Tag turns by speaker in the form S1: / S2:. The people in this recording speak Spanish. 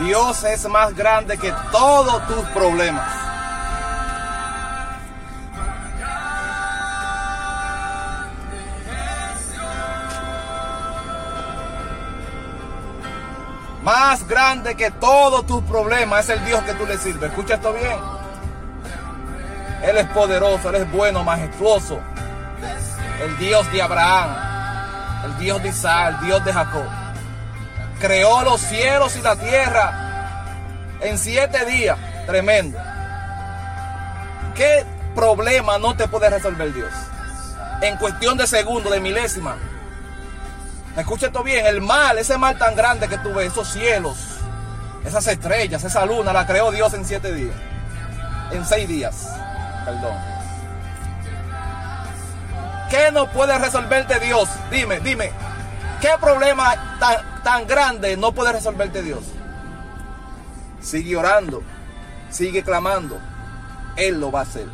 S1: Dios es más grande que todos tus problemas. Más grande que todos tus problemas es el Dios que tú le sirves. Escucha esto bien. Él es poderoso, Él es bueno, majestuoso. El Dios de Abraham, el Dios de Isaac, el Dios de Jacob. Creó los cielos y la tierra en siete días. Tremendo. ¿Qué problema no te puede resolver Dios? En cuestión de segundo, de milésima. Escucha esto bien, el mal, ese mal tan grande que tú ves, esos cielos, esas estrellas, esa luna, la creó Dios en siete días. En seis días, perdón. ¿Qué no puede resolverte Dios? Dime, dime. ¿Qué problema tan, tan grande no puede resolverte Dios? Sigue orando, sigue clamando. Él lo va a hacer.